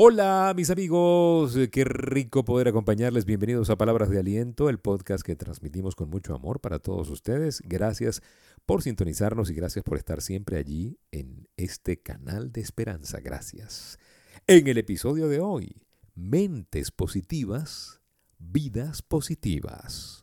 Hola mis amigos, qué rico poder acompañarles. Bienvenidos a Palabras de Aliento, el podcast que transmitimos con mucho amor para todos ustedes. Gracias por sintonizarnos y gracias por estar siempre allí en este canal de esperanza. Gracias. En el episodio de hoy, mentes positivas, vidas positivas.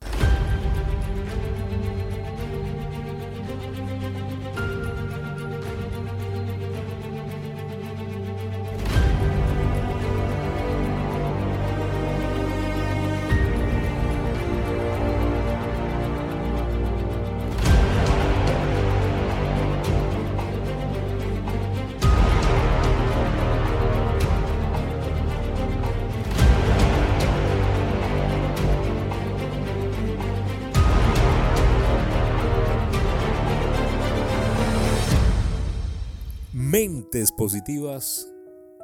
Mentes positivas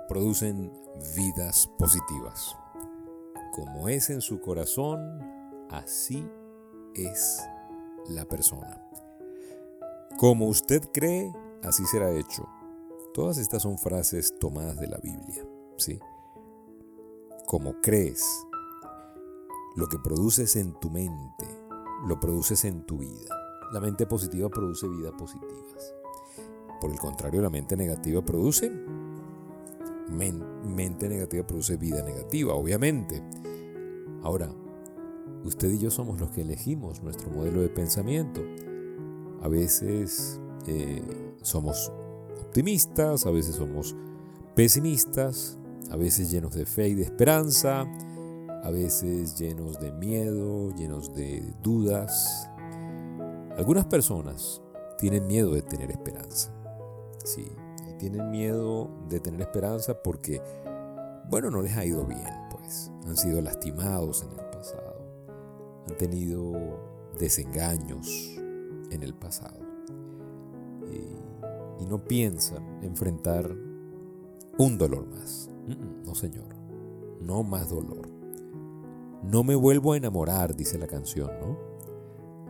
producen vidas positivas. Como es en su corazón, así es la persona. Como usted cree, así será hecho. Todas estas son frases tomadas de la Biblia, ¿sí? Como crees, lo que produces en tu mente, lo produces en tu vida. La mente positiva produce vidas positivas. Por el contrario, la mente negativa produce mente negativa produce vida negativa, obviamente. Ahora, usted y yo somos los que elegimos nuestro modelo de pensamiento. A veces eh, somos optimistas, a veces somos pesimistas, a veces llenos de fe y de esperanza, a veces llenos de miedo, llenos de dudas. Algunas personas tienen miedo de tener esperanza. Sí, y tienen miedo de tener esperanza porque, bueno, no les ha ido bien, pues. Han sido lastimados en el pasado. Han tenido desengaños en el pasado. Y, y no piensan enfrentar un dolor más. No, señor. No más dolor. No me vuelvo a enamorar, dice la canción, ¿no?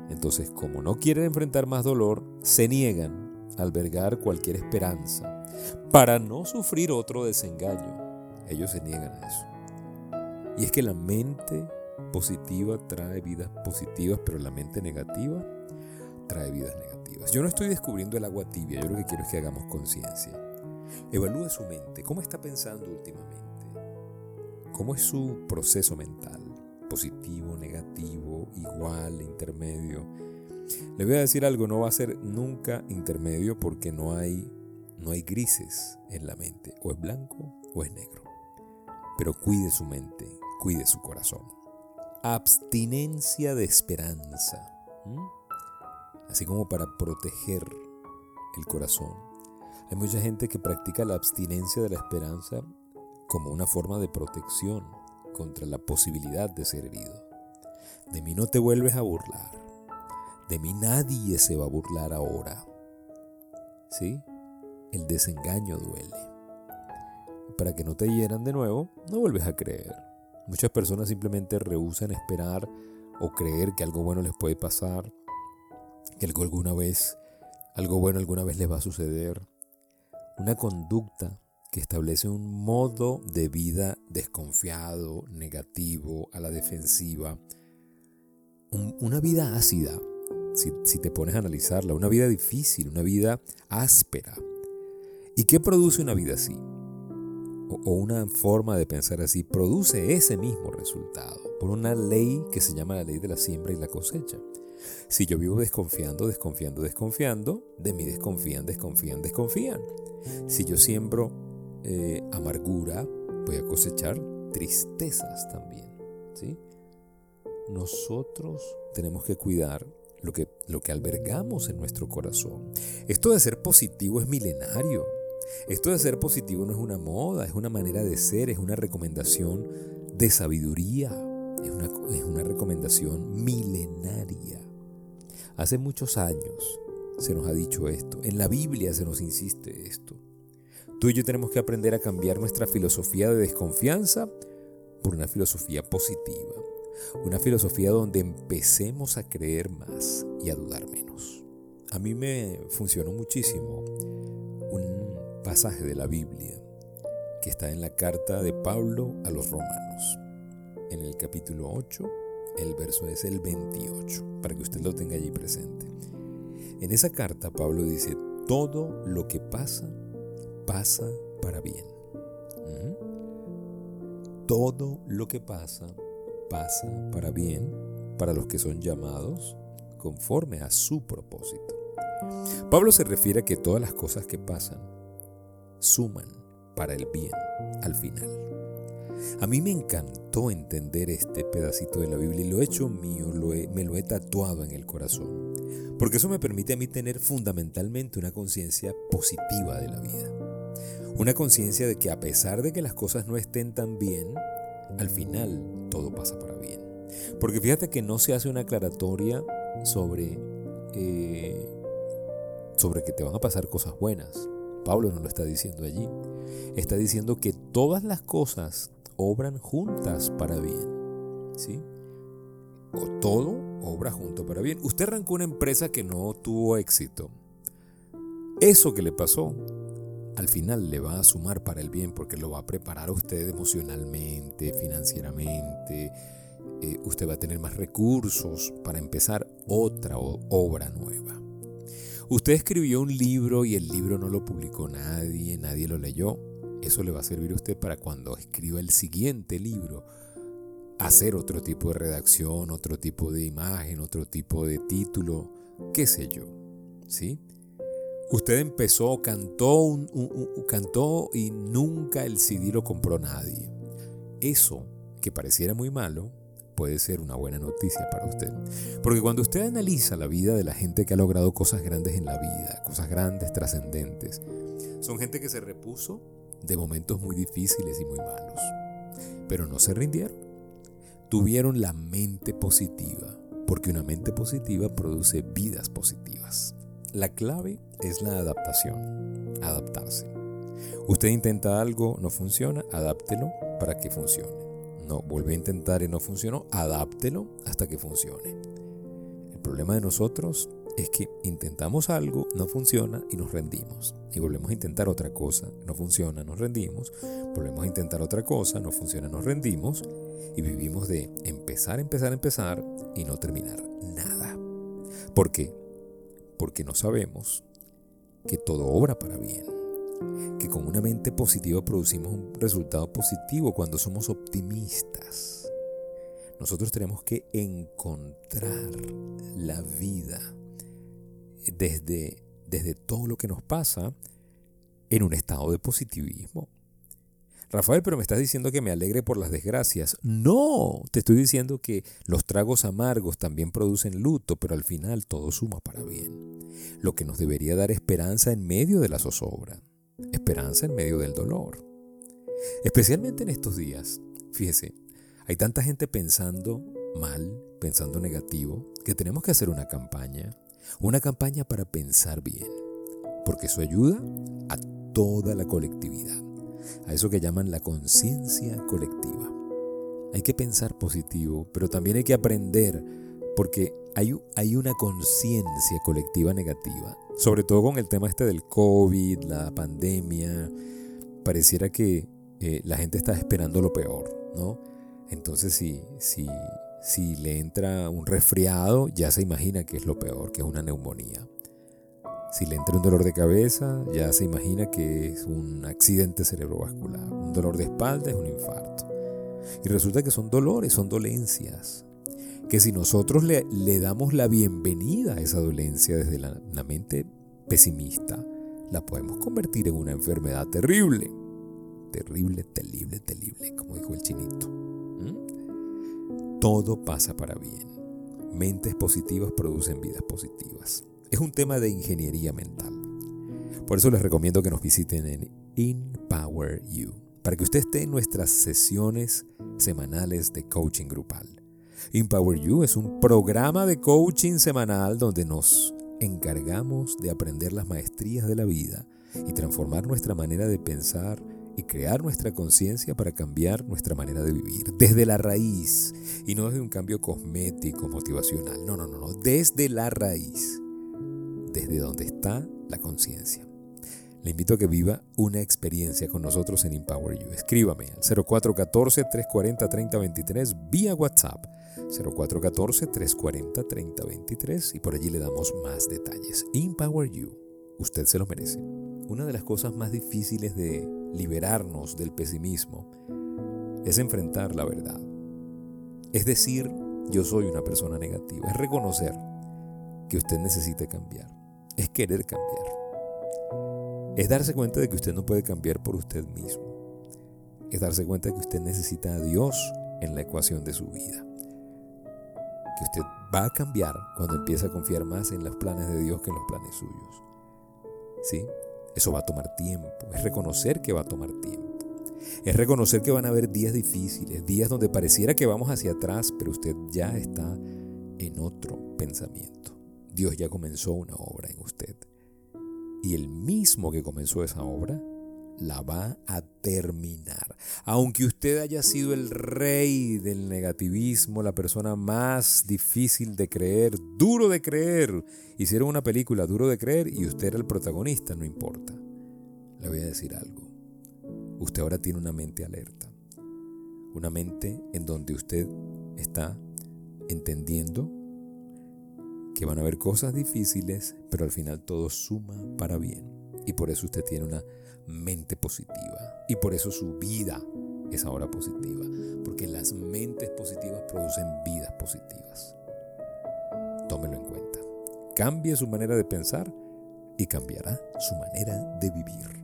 Entonces, como no quieren enfrentar más dolor, se niegan albergar cualquier esperanza, para no sufrir otro desengaño. Ellos se niegan a eso. Y es que la mente positiva trae vidas positivas, pero la mente negativa trae vidas negativas. Yo no estoy descubriendo el agua tibia, yo lo que quiero es que hagamos conciencia. Evalúe su mente, cómo está pensando últimamente, cómo es su proceso mental, positivo, negativo, igual, intermedio le voy a decir algo, no va a ser nunca intermedio porque no hay, no hay grises en la mente. O es blanco o es negro. Pero cuide su mente, cuide su corazón. Abstinencia de esperanza. Así como para proteger el corazón. Hay mucha gente que practica la abstinencia de la esperanza como una forma de protección contra la posibilidad de ser herido. De mí no te vuelves a burlar. De mí nadie se va a burlar ahora. ¿Sí? El desengaño duele. Para que no te hieran de nuevo, no vuelves a creer. Muchas personas simplemente rehusan esperar o creer que algo bueno les puede pasar, que algo alguna vez, algo bueno alguna vez les va a suceder. Una conducta que establece un modo de vida desconfiado, negativo, a la defensiva, una vida ácida, si, te pones a analizarla, una vida difícil, una vida áspera. ¿Y qué produce una vida así? O, una forma de pensar así produce ese mismo resultado por una ley que se llama la ley de la siembra y la cosecha. Si yo vivo desconfiando, desconfiando, desconfiando, de mí desconfían, desconfían, desconfían. Si yo siembro eh, amargura, voy a cosechar tristezas también. ¿sí? Nosotros tenemos que cuidar lo que, lo que albergamos en nuestro corazón. Esto de ser positivo es milenario. Esto de ser positivo no es una moda, es una manera de ser, es una recomendación de sabiduría, es una, es una recomendación milenaria. Hace muchos años se nos ha dicho esto, en la Biblia se nos insiste esto. Tú y yo tenemos que aprender a cambiar nuestra filosofía de desconfianza por una filosofía positiva. Una filosofía donde empecemos a creer más y a dudar menos. A mí me funcionó muchísimo un pasaje de la Biblia que está en la carta de Pablo a los romanos. En el capítulo 8, el verso es el 28, para que usted lo tenga allí presente. En esa carta Pablo dice, todo lo que pasa, pasa para bien. Todo lo que pasa, pasa para bien para los que son llamados conforme a su propósito. Pablo se refiere a que todas las cosas que pasan suman para el bien al final. A mí me encantó entender este pedacito de la Biblia y lo he hecho mío, me lo he tatuado en el corazón, porque eso me permite a mí tener fundamentalmente una conciencia positiva de la vida. Una conciencia de que a pesar de que las cosas no estén tan bien, al final todo pasa para bien. Porque fíjate que no se hace una aclaratoria sobre, eh, sobre que te van a pasar cosas buenas. Pablo no lo está diciendo allí. Está diciendo que todas las cosas obran juntas para bien. ¿Sí? O todo obra junto para bien. Usted arrancó una empresa que no tuvo éxito. Eso que le pasó, al final le va a sumar para el bien porque lo va a preparar a usted emocionalmente, financieramente. Eh, usted va a tener más recursos para empezar otra obra nueva. Usted escribió un libro y el libro no lo publicó nadie, nadie lo leyó. Eso le va a servir a usted para cuando escriba el siguiente libro, hacer otro tipo de redacción, otro tipo de imagen, otro tipo de título, qué sé yo. ¿Sí? Usted empezó, cantó, cantó y nunca el CD lo compró nadie. Eso, que pareciera muy malo, puede ser una buena noticia para usted. Porque cuando usted analiza la vida de la gente que ha logrado cosas grandes en la vida, cosas grandes, trascendentes, son gente que se repuso de momentos muy difíciles y muy malos, pero no se rindieron. Tuvieron la mente positiva, porque una mente positiva produce vidas positivas. La clave es la adaptación, adaptarse. Usted intenta algo, no funciona, adáptelo para que funcione. No, vuelve a intentar y no funcionó, adáptelo hasta que funcione. El problema de nosotros es que intentamos algo, no funciona y nos rendimos. Y volvemos a intentar otra cosa, no funciona, nos rendimos. Volvemos a intentar otra cosa, no funciona, nos rendimos. Y vivimos de empezar, empezar, empezar y no terminar nada. ¿Por qué? Porque no sabemos que todo obra para bien que con una mente positiva producimos un resultado positivo cuando somos optimistas. Nosotros tenemos que encontrar la vida desde, desde todo lo que nos pasa en un estado de positivismo. Rafael, pero me estás diciendo que me alegre por las desgracias. No, te estoy diciendo que los tragos amargos también producen luto, pero al final todo suma para bien. Lo que nos debería dar esperanza en medio de la zozobra esperanza en medio del dolor. Especialmente en estos días, fíjese, hay tanta gente pensando mal, pensando negativo, que tenemos que hacer una campaña, una campaña para pensar bien, porque eso ayuda a toda la colectividad, a eso que llaman la conciencia colectiva. Hay que pensar positivo, pero también hay que aprender, porque hay, una conciencia colectiva negativa sobre todo con el tema este del COVID, la pandemia, pareciera que eh, la gente está esperando lo peor, ¿no? Entonces si, si, si le entra un resfriado, ya se imagina que es lo peor, que es una neumonía. Si le entra un dolor de cabeza, ya se imagina que es un accidente cerebrovascular. Un dolor de espalda es un infarto. Y resulta que son dolores, son dolencias que si nosotros le, le damos la bienvenida a esa dolencia desde la, mente pesimista, la podemos convertir en una enfermedad terrible. Terrible, terrible, terrible, como dijo el chinito. ¿Mm? Todo pasa para bien. Mentes positivas producen vidas positivas. Es un tema de ingeniería mental. Por eso les recomiendo que nos visiten en Empower You, para que usted esté en nuestras sesiones semanales de coaching grupal. Empower You es un programa de coaching semanal donde nos encargamos de aprender las maestrías de la vida y transformar nuestra manera de pensar y crear nuestra conciencia para cambiar nuestra manera de vivir desde la raíz y no desde un cambio cosmético, motivacional. No, no, no, no, desde la raíz, desde donde está la conciencia. Le invito a que viva una experiencia con nosotros en Empower You. Escríbame al 0414-340-3023 vía WhatsApp. 0414-340-3023 y por allí le damos más detalles. Empower You. Usted se lo merece. Una de las cosas más difíciles de liberarnos del pesimismo es enfrentar la verdad. Es decir, yo soy una persona negativa. Es reconocer que usted necesita cambiar. Es querer cambiar. Es darse cuenta de que usted no puede cambiar por usted mismo. Es darse cuenta de que usted necesita a Dios en la ecuación de su vida. Que usted va a cambiar cuando empieza a confiar más en los planes de Dios que en los planes suyos. ¿Sí? Eso va a tomar tiempo. Es reconocer que va a tomar tiempo. Es reconocer que van a haber días difíciles, días donde pareciera que vamos hacia atrás, pero usted ya está en otro pensamiento. Dios ya comenzó una obra en usted. Y el mismo que comenzó esa obra la va a terminar. Aunque usted haya sido el rey del negativismo, la persona más difícil de creer, duro de creer. Hicieron una película duro de creer y usted era el protagonista, no importa. Le voy a decir algo. Usted ahora tiene una mente alerta. Una mente en donde usted está entendiendo que van a haber cosas difíciles, pero al final todo suma para bien. Y por eso usted tiene una mente positiva. Y por eso su vida es ahora positiva. Porque las mentes positivas producen vidas positivas. Tómelo en cuenta. Cambie su manera de pensar y cambiará su manera de vivir.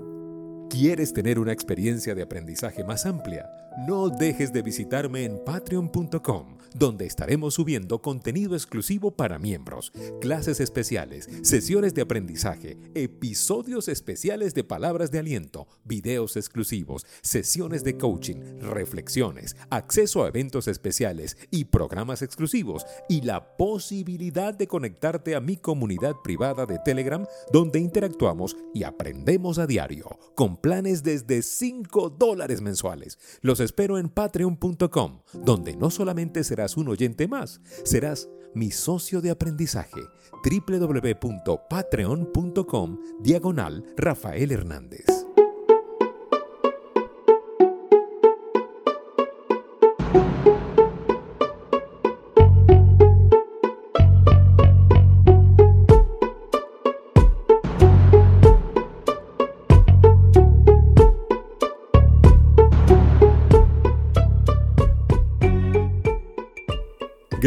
¿Quieres tener una experiencia de aprendizaje más amplia? No dejes de visitarme en patreon.com, donde estaremos subiendo contenido exclusivo para miembros, clases especiales, sesiones de aprendizaje, episodios especiales de palabras de aliento, videos exclusivos, sesiones de coaching, reflexiones, acceso a eventos especiales y programas exclusivos, y la posibilidad de conectarte a mi comunidad privada de Telegram, donde interactuamos y aprendemos a diario, planes desde 5 dólares mensuales. Los espero en patreon.com, donde no solamente serás un oyente más, serás mi socio de aprendizaje www.patreon.com diagonal Rafael Hernández.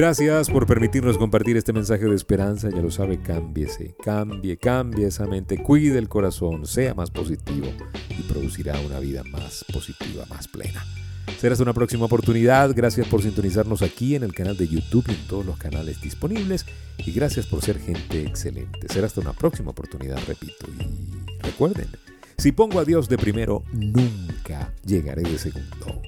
Gracias por permitirnos compartir este mensaje de esperanza. Ya lo sabe, cámbiese, cambie, cambie esa mente, cuide el corazón, sea más positivo y producirá una vida más positiva, más plena. Será hasta una próxima oportunidad. Gracias por sintonizarnos aquí en el canal de YouTube y en todos los canales disponibles. Y gracias por ser gente excelente. Será hasta una próxima oportunidad, repito. Y recuerden, si pongo a Dios de primero, nunca llegaré de segundo.